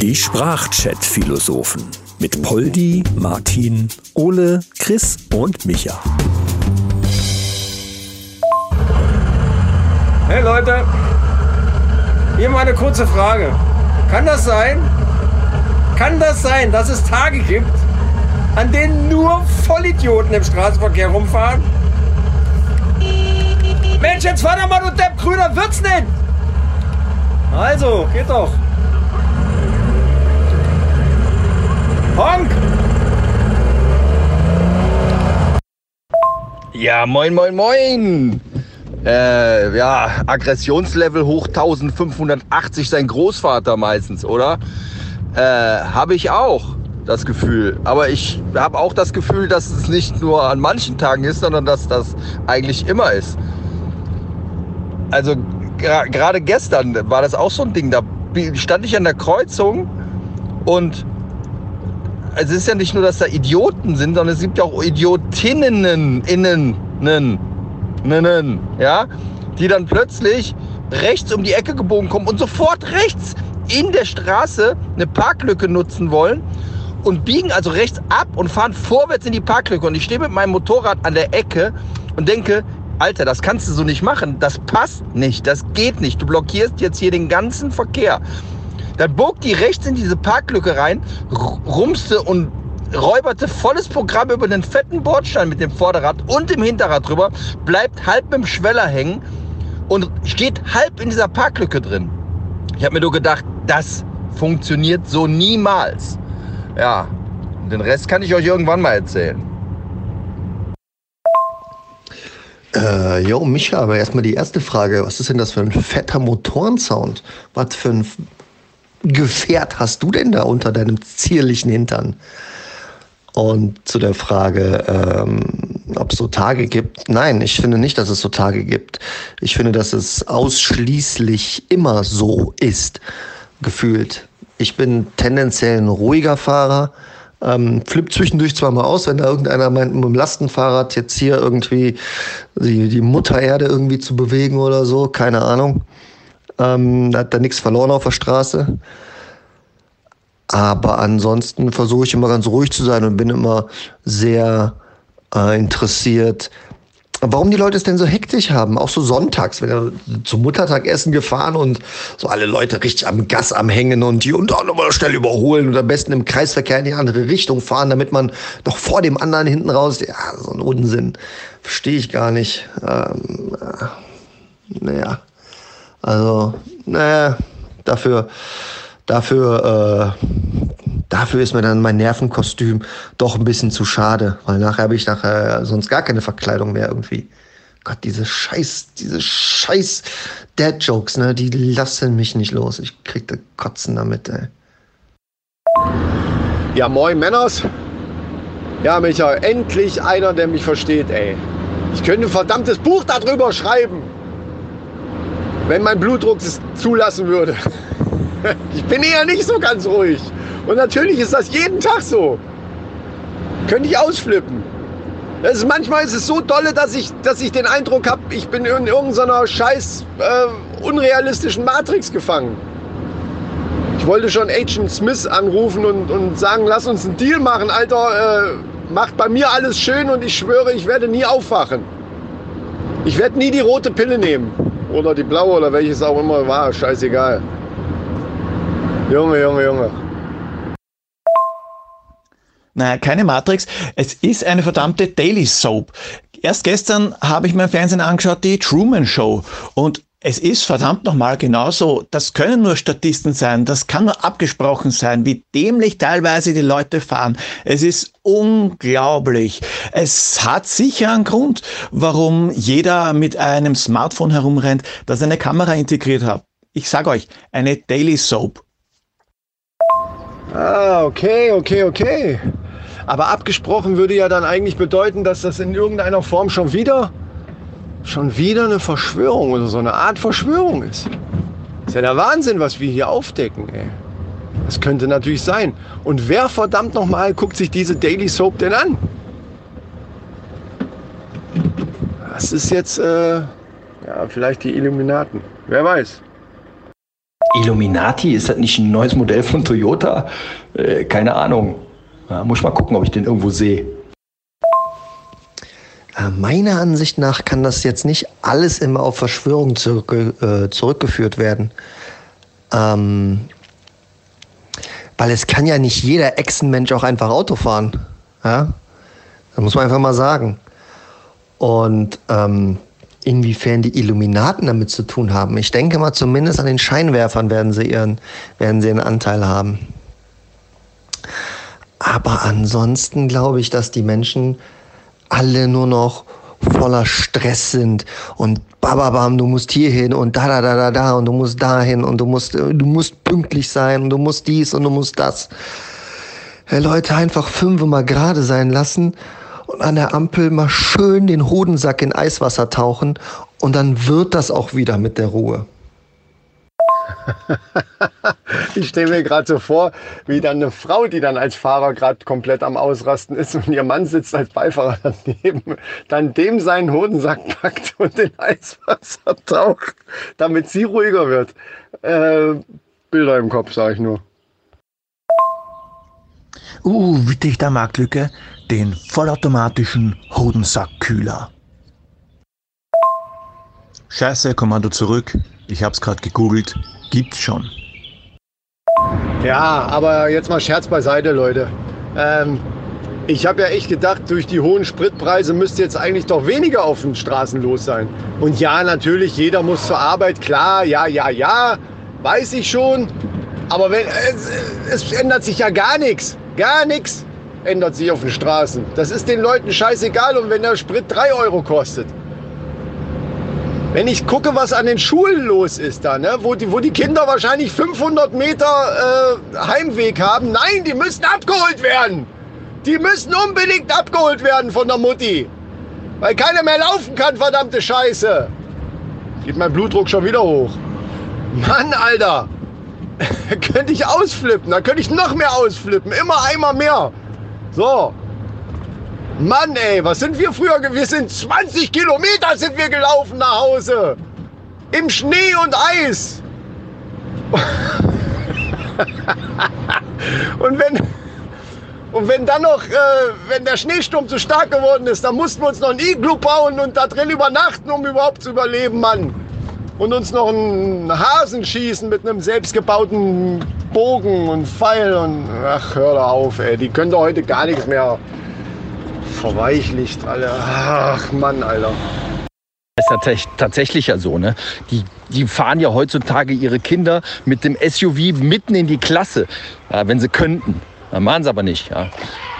Die Sprachchat-Philosophen mit Poldi, Martin, Ole, Chris und Micha. Hey Leute, hier mal eine kurze Frage. Kann das sein? Kann das sein, dass es Tage gibt, an denen nur Vollidioten im Straßenverkehr rumfahren? Mensch, jetzt fahr doch mal, du Depp, grüner wird's nicht! Also, geht doch. Honk! Ja, moin, moin, moin. Äh, ja, Aggressionslevel hoch 1580 sein Großvater meistens, oder? Äh, habe ich auch das Gefühl. Aber ich habe auch das Gefühl, dass es nicht nur an manchen Tagen ist, sondern dass das eigentlich immer ist. Also gerade gestern war das auch so ein Ding. Da stand ich an der Kreuzung und es ist ja nicht nur, dass da Idioten sind, sondern es gibt ja auch Idiotinnen, innen, nen, nen, ja, die dann plötzlich rechts um die Ecke gebogen kommen und sofort rechts in der Straße eine Parklücke nutzen wollen und biegen also rechts ab und fahren vorwärts in die Parklücke. Und ich stehe mit meinem Motorrad an der Ecke und denke, Alter, das kannst du so nicht machen. Das passt nicht. Das geht nicht. Du blockierst jetzt hier den ganzen Verkehr. Dann bog die rechts in diese Parklücke rein, rumste und räuberte volles Programm über den fetten Bordstein mit dem Vorderrad und dem Hinterrad drüber, bleibt halb dem Schweller hängen und steht halb in dieser Parklücke drin. Ich habe mir nur gedacht, das funktioniert so niemals. Ja, den Rest kann ich euch irgendwann mal erzählen. Äh, jo, Micha, aber erstmal die erste Frage. Was ist denn das für ein fetter Motorensound? Was für ein Gefährt hast du denn da unter deinem zierlichen Hintern? Und zu der Frage, ähm, ob es so Tage gibt. Nein, ich finde nicht, dass es so Tage gibt. Ich finde, dass es ausschließlich immer so ist, gefühlt. Ich bin tendenziell ein ruhiger Fahrer. Ähm, flippt zwischendurch zwar mal aus, wenn da irgendeiner meint, mit dem Lastenfahrrad jetzt hier irgendwie die, die Mutter Erde irgendwie zu bewegen oder so, keine Ahnung. Ähm, da hat da nichts verloren auf der Straße. Aber ansonsten versuche ich immer ganz ruhig zu sein und bin immer sehr äh, interessiert, warum die Leute es denn so hektisch haben. Auch so sonntags, wenn er zum Muttertagessen gefahren und so alle Leute richtig am Gas am Hängen und die auch nochmal schnell überholen und am besten im Kreisverkehr in die andere Richtung fahren, damit man doch vor dem anderen hinten raus. Ja, so ein Unsinn. Verstehe ich gar nicht. Ähm, äh, naja. Also, naja, dafür, dafür, äh, dafür ist mir dann mein Nervenkostüm doch ein bisschen zu schade, weil nachher habe ich nachher sonst gar keine Verkleidung mehr irgendwie. Gott, diese Scheiß, diese Scheiß Dad-Jokes, ne, die lassen mich nicht los. Ich krieg da Kotzen damit, ey. Ja, moin Männers. Ja, Micha, endlich einer, der mich versteht, ey. Ich könnte ein verdammtes Buch darüber schreiben, wenn mein Blutdruck es zulassen würde. Ich bin eher nicht so ganz ruhig. Und natürlich ist das jeden Tag so. Könnte ich ausflippen. Ist, manchmal ist es so dolle, dass ich, dass ich den Eindruck habe, ich bin in irgendeiner scheiß äh, unrealistischen Matrix gefangen. Ich wollte schon Agent Smith anrufen und, und sagen, lass uns einen Deal machen, Alter. Äh, macht bei mir alles schön und ich schwöre, ich werde nie aufwachen. Ich werde nie die rote Pille nehmen. Oder die blaue oder welches auch immer war. Scheißegal. Junge, Junge, Junge. Naja, keine Matrix. Es ist eine verdammte Daily Soap. Erst gestern habe ich mir im Fernsehen angeschaut, die Truman Show. Und es ist verdammt nochmal genauso. Das können nur Statisten sein. Das kann nur abgesprochen sein, wie dämlich teilweise die Leute fahren. Es ist unglaublich. Es hat sicher einen Grund, warum jeder mit einem Smartphone herumrennt, das eine Kamera integriert hat. Ich sage euch, eine Daily Soap. Ah, okay, okay, okay. Aber abgesprochen würde ja dann eigentlich bedeuten, dass das in irgendeiner Form schon wieder, schon wieder eine Verschwörung oder so eine Art Verschwörung ist. ist ja der Wahnsinn, was wir hier aufdecken, ey. Das könnte natürlich sein. Und wer verdammt nochmal guckt sich diese Daily Soap denn an? Das ist jetzt, äh, ja, vielleicht die Illuminaten. Wer weiß. Illuminati, ist das nicht ein neues Modell von Toyota? Äh, keine Ahnung. Ja, muss ich mal gucken, ob ich den irgendwo sehe. Äh, Meiner Ansicht nach kann das jetzt nicht alles immer auf Verschwörung zurück, äh, zurückgeführt werden. Ähm, weil es kann ja nicht jeder Echsenmensch auch einfach Auto fahren. Ja? Das muss man einfach mal sagen. Und ähm, inwiefern die Illuminaten damit zu tun haben. Ich denke mal, zumindest an den Scheinwerfern werden sie ihren, werden sie einen Anteil haben. Aber ansonsten glaube ich, dass die Menschen alle nur noch voller Stress sind und bababam, du musst hier hin und da, da, da, da, da und du musst dahin und du musst, du musst pünktlich sein und du musst dies und du musst das. Hey Leute, einfach fünf mal gerade sein lassen an der Ampel mal schön den Hodensack in Eiswasser tauchen und dann wird das auch wieder mit der Ruhe. Ich stelle mir gerade so vor, wie dann eine Frau, die dann als Fahrer gerade komplett am Ausrasten ist und ihr Mann sitzt als Beifahrer daneben, dann dem seinen Hodensack packt und in Eiswasser taucht, damit sie ruhiger wird. Äh, Bilder im Kopf, sage ich nur. Uh, witte ich da Marktlücke? Den vollautomatischen Hodensackkühler. Scheiße, Kommando zurück. Ich hab's gerade gegoogelt. Gibt's schon. Ja, aber jetzt mal Scherz beiseite, Leute. Ähm, ich habe ja echt gedacht, durch die hohen Spritpreise müsste jetzt eigentlich doch weniger auf den Straßen los sein. Und ja, natürlich, jeder muss zur Arbeit, klar, ja, ja, ja, weiß ich schon. Aber wenn, es, es ändert sich ja gar nichts. Gar nichts ändert sich auf den Straßen. Das ist den Leuten scheißegal. Und wenn der Sprit 3 Euro kostet. Wenn ich gucke, was an den Schulen los ist da, ne? wo, die, wo die Kinder wahrscheinlich 500 Meter äh, Heimweg haben. Nein, die müssen abgeholt werden. Die müssen unbedingt abgeholt werden von der Mutti. Weil keiner mehr laufen kann, verdammte Scheiße. Geht mein Blutdruck schon wieder hoch. Mann, Alter. könnte ich ausflippen. Da könnte ich noch mehr ausflippen. Immer einmal mehr. So. Mann, ey, was sind wir früher? Wir sind 20 Kilometer sind wir gelaufen nach Hause. Im Schnee und Eis. und wenn, und wenn dann noch, äh, wenn der Schneesturm zu stark geworden ist, dann mussten wir uns noch ein Iglu bauen und da drin übernachten, um überhaupt zu überleben, Mann. Und uns noch einen Hasen schießen mit einem selbstgebauten Bogen und Pfeil und ach, hör da auf, ey. Die können doch heute gar nichts mehr verweichlicht, alle. Ach, Mann, Alter. Ist tatsächlich, tatsächlich ja so, ne? Die, die fahren ja heutzutage ihre Kinder mit dem SUV mitten in die Klasse, ja, wenn sie könnten. Ja, machen sie aber nicht. Ja.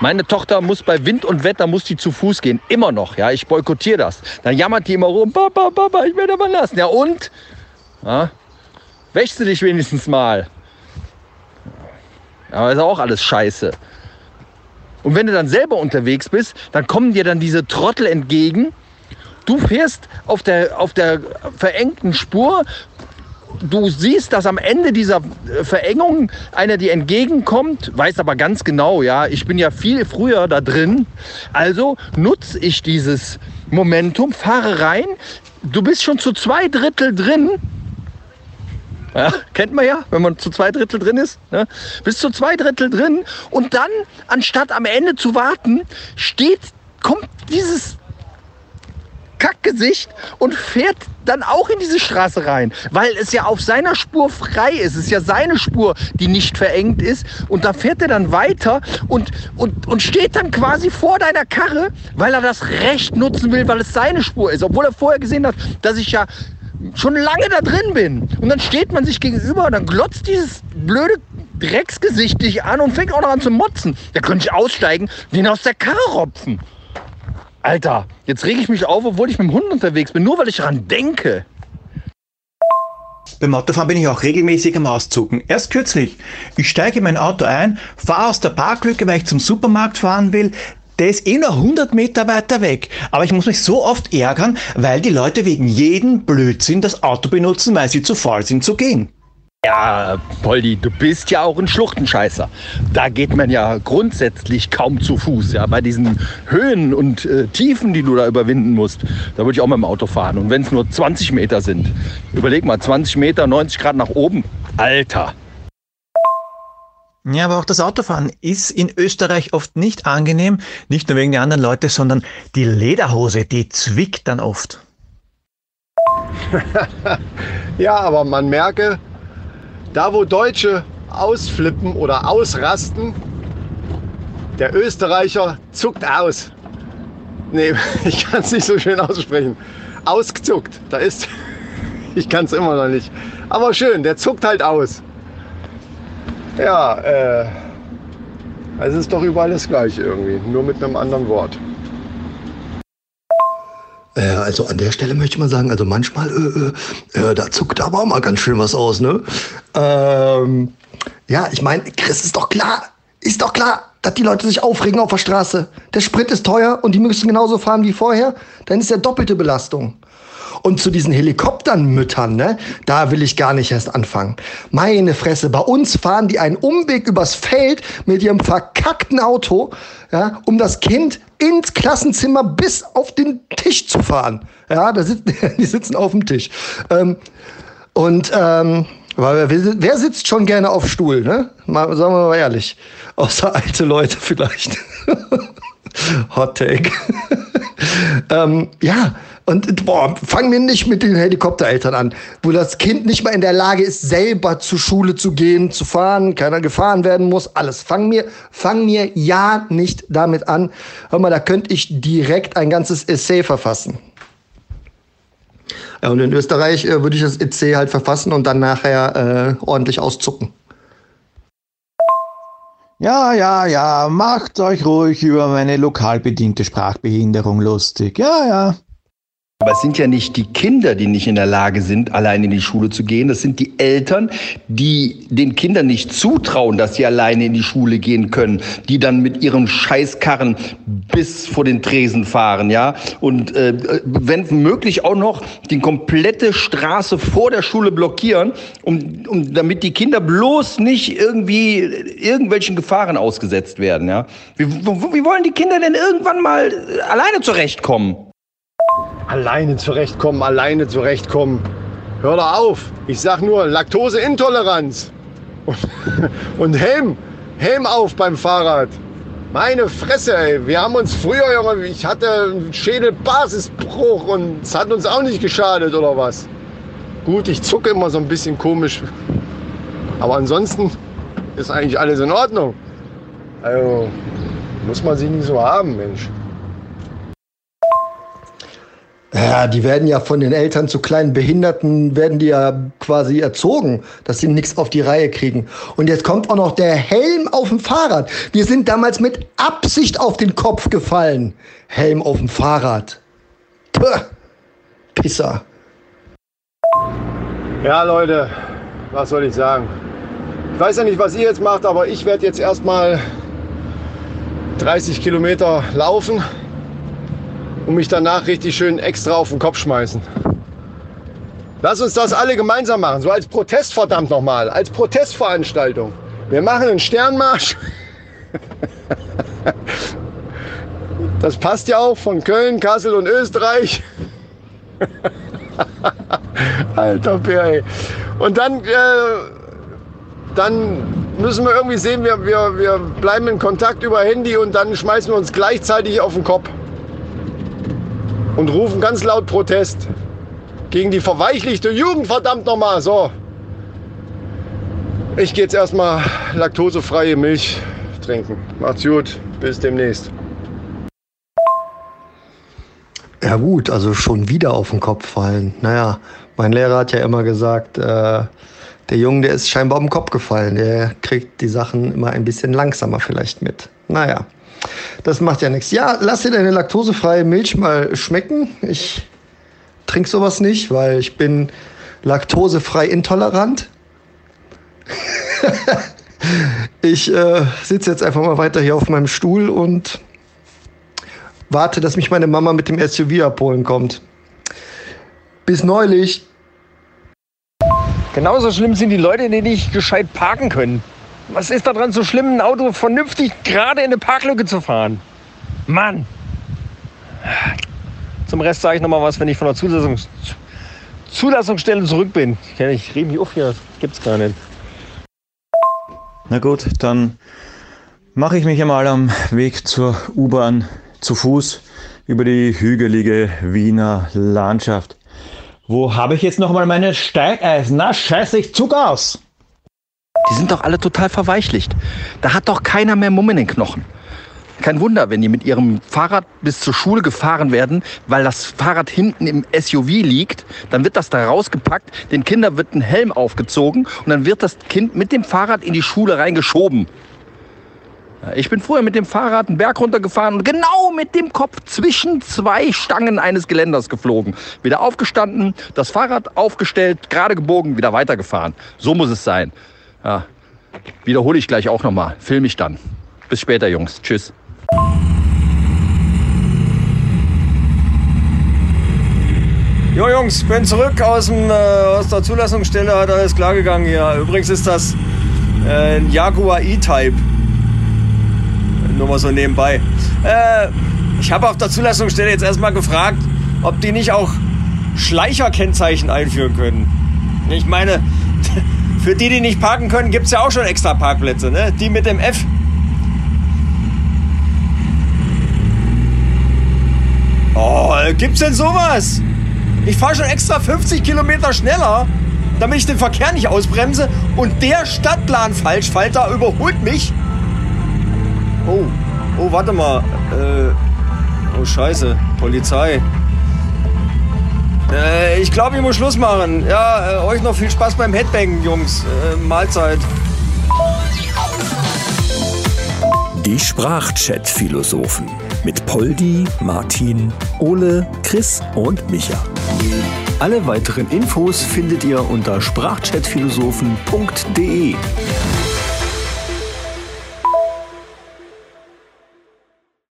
Meine Tochter muss bei Wind und Wetter muss die zu Fuß gehen, immer noch. Ja, ich boykottiere das. Dann jammert die immer rum, Papa, Papa, ich werde aber lassen. Ja und? Ja, wäschst du dich wenigstens mal? Aber ist auch alles Scheiße. Und wenn du dann selber unterwegs bist, dann kommen dir dann diese Trottel entgegen. Du fährst auf der, auf der verengten Spur. Du siehst, dass am Ende dieser Verengung einer dir entgegenkommt, weiß aber ganz genau, ja, ich bin ja viel früher da drin. Also nutze ich dieses Momentum, fahre rein. Du bist schon zu zwei Drittel drin. Ja, kennt man ja, wenn man zu zwei Drittel drin ist. Ne? Bist zu zwei Drittel drin und dann, anstatt am Ende zu warten, steht, kommt dieses Kackgesicht und fährt dann auch in diese Straße rein, weil es ja auf seiner Spur frei ist. Es ist ja seine Spur, die nicht verengt ist. Und da fährt er dann weiter und, und, und steht dann quasi vor deiner Karre, weil er das Recht nutzen will, weil es seine Spur ist. Obwohl er vorher gesehen hat, dass ich ja schon lange da drin bin. Und dann steht man sich gegenüber und dann glotzt dieses blöde Drecksgesicht dich an und fängt auch noch an zu motzen. Da könnte ich aussteigen, den aus der Karre ropfen. Alter, jetzt rege ich mich auf, obwohl ich mit dem Hund unterwegs bin, nur weil ich daran denke. Beim Autofahren bin ich auch regelmäßig am Auszucken. Erst kürzlich. Ich steige in mein Auto ein, fahre aus der Parklücke, weil ich zum Supermarkt fahren will. Der ist eh nur 100 Meter weiter weg. Aber ich muss mich so oft ärgern, weil die Leute wegen jedem Blödsinn das Auto benutzen, weil sie zu faul sind zu gehen. Ja, Poldi, du bist ja auch ein Schluchtenscheißer. Da geht man ja grundsätzlich kaum zu Fuß. Ja, bei diesen Höhen und äh, Tiefen, die du da überwinden musst, da würde ich auch mit dem Auto fahren. Und wenn es nur 20 Meter sind, überleg mal, 20 Meter, 90 Grad nach oben. Alter. Ja, aber auch das Autofahren ist in Österreich oft nicht angenehm, nicht nur wegen der anderen Leute, sondern die Lederhose, die zwickt dann oft. Ja, aber man merke, da wo Deutsche ausflippen oder ausrasten, der Österreicher zuckt aus. Nee, ich kann es nicht so schön aussprechen. Ausgezuckt. Da ist. Ich kann es immer noch nicht. Aber schön, der zuckt halt aus. Ja, äh. Es ist doch überall das gleiche irgendwie, nur mit einem anderen Wort. Äh, also an der Stelle möchte ich mal sagen, also manchmal, äh, äh, da zuckt aber auch mal ganz schön was aus, ne? Ähm, ja, ich meine, Chris, ist doch klar, ist doch klar, dass die Leute sich aufregen auf der Straße. Der Sprit ist teuer und die müssen genauso fahren wie vorher. Dann ist ja doppelte Belastung. Und zu diesen Helikopternmüttern, ne, da will ich gar nicht erst anfangen. Meine Fresse, bei uns fahren die einen Umweg übers Feld mit ihrem verkackten Auto, ja, um das Kind ins Klassenzimmer bis auf den Tisch zu fahren. Ja, da sitzen, die sitzen auf dem Tisch. Ähm, und ähm, weil wer, wer sitzt schon gerne auf Stuhl, ne? Mal, sagen wir mal ehrlich. Außer alte Leute vielleicht. Hot Take. ähm, ja, und boah, fang mir nicht mit den Helikoptereltern an, wo das Kind nicht mal in der Lage ist, selber zur Schule zu gehen, zu fahren, keiner gefahren werden muss, alles. Fang mir, fang mir ja nicht damit an. Hör mal, da könnte ich direkt ein ganzes Essay verfassen. Und in Österreich äh, würde ich das Essay halt verfassen und dann nachher äh, ordentlich auszucken. Ja, ja, ja, macht euch ruhig über meine lokal bedingte Sprachbehinderung lustig. Ja, ja. Aber es sind ja nicht die Kinder, die nicht in der Lage sind, allein in die Schule zu gehen. Das sind die Eltern, die den Kindern nicht zutrauen, dass sie alleine in die Schule gehen können, die dann mit ihren Scheißkarren bis vor den Tresen fahren, ja. Und äh, wenn möglich auch noch die komplette Straße vor der Schule blockieren, um, um damit die Kinder bloß nicht irgendwie irgendwelchen Gefahren ausgesetzt werden, ja. Wie, wie wollen die Kinder denn irgendwann mal alleine zurechtkommen? Alleine zurechtkommen, alleine zurechtkommen. Hör doch auf. Ich sag nur Laktoseintoleranz. Und, Helm, Helm auf beim Fahrrad. Meine Fresse, ey. Wir haben uns früher, Junge, ich hatte einen Schädelbasisbruch und es hat uns auch nicht geschadet, oder was? Gut, ich zucke immer so ein bisschen komisch. Aber ansonsten ist eigentlich alles in Ordnung. Also, muss man sie nicht so haben, Mensch. Ja, die werden ja von den Eltern zu kleinen Behinderten, werden die ja quasi erzogen, dass sie nichts auf die Reihe kriegen. Und jetzt kommt auch noch der Helm auf dem Fahrrad. Wir sind damals mit Absicht auf den Kopf gefallen. Helm auf dem Fahrrad. Puh, Pisser. Ja, Leute, was soll ich sagen? Ich weiß ja nicht, was ihr jetzt macht, aber ich werde jetzt erstmal 30 Kilometer laufen und mich danach richtig schön extra auf den Kopf schmeißen. Lass uns das alle gemeinsam machen, so als Protest verdammt nochmal, als Protestveranstaltung. Wir machen einen Sternmarsch. Das passt ja auch von Köln, Kassel und Österreich. Alter Bär. Und dann, äh, dann müssen wir irgendwie sehen, wir, wir, wir bleiben in Kontakt über Handy und dann schmeißen wir uns gleichzeitig auf den Kopf und rufen ganz laut Protest gegen die verweichlichte Jugend, verdammt nochmal. So. Ich gehe jetzt erstmal laktosefreie Milch trinken. Macht's gut, bis demnächst. Ja gut, also schon wieder auf den Kopf fallen. Naja, mein Lehrer hat ja immer gesagt, äh, der Junge, der ist scheinbar auf den Kopf gefallen. Der kriegt die Sachen immer ein bisschen langsamer vielleicht mit. Naja, das macht ja nichts. Ja, lass dir deine laktosefreie Milch mal schmecken. Ich trinke sowas nicht, weil ich bin laktosefrei intolerant. ich äh, sitze jetzt einfach mal weiter hier auf meinem Stuhl und warte, dass mich meine Mama mit dem SUV abholen kommt. Bis neulich. Genauso schlimm sind die Leute, die nicht gescheit parken können. Was ist daran so schlimm, ein Auto vernünftig gerade in eine Parklücke zu fahren? Mann! Zum Rest sage ich noch mal was, wenn ich von der Zulassungs Zulassungsstelle zurück bin. Ich rede mich auf hier, das gibt's gar nicht. Na gut, dann mache ich mich einmal am Weg zur U-Bahn zu Fuß über die hügelige Wiener Landschaft. Wo habe ich jetzt noch mal meine Steigeisen? Na, scheiße, ich zug aus! Die sind doch alle total verweichlicht. Da hat doch keiner mehr Mumm in den Knochen. Kein Wunder, wenn die mit ihrem Fahrrad bis zur Schule gefahren werden, weil das Fahrrad hinten im SUV liegt. Dann wird das da rausgepackt, den Kindern wird ein Helm aufgezogen und dann wird das Kind mit dem Fahrrad in die Schule reingeschoben. Ich bin früher mit dem Fahrrad einen Berg runtergefahren und genau mit dem Kopf zwischen zwei Stangen eines Geländers geflogen. Wieder aufgestanden, das Fahrrad aufgestellt, gerade gebogen, wieder weitergefahren. So muss es sein. Ja. Wiederhole ich gleich auch nochmal. Film ich dann. Bis später, Jungs. Tschüss. Jo Jungs, bin zurück aus, dem, äh, aus der Zulassungsstelle, hat alles klar gegangen hier. Übrigens ist das äh, ein Jaguar E-Type. Nur mal so nebenbei. Äh, ich habe auf der Zulassungsstelle jetzt erstmal gefragt, ob die nicht auch Schleicherkennzeichen einführen können. Ich meine, für die, die nicht parken können, gibt es ja auch schon extra Parkplätze, ne? Die mit dem F. Oh, gibt's denn sowas? Ich fahre schon extra 50 Kilometer schneller, damit ich den Verkehr nicht ausbremse und der Stadtplan-Falschfalter überholt mich. Oh, oh, warte mal. Äh, oh, scheiße. Polizei. Äh, ich glaube, ich muss Schluss machen. Ja, äh, euch noch viel Spaß beim Headbangen, Jungs. Äh, Mahlzeit. Die Sprachchat-Philosophen mit Poldi, Martin, Ole, Chris und Micha. Alle weiteren Infos findet ihr unter sprachchatphilosophen.de.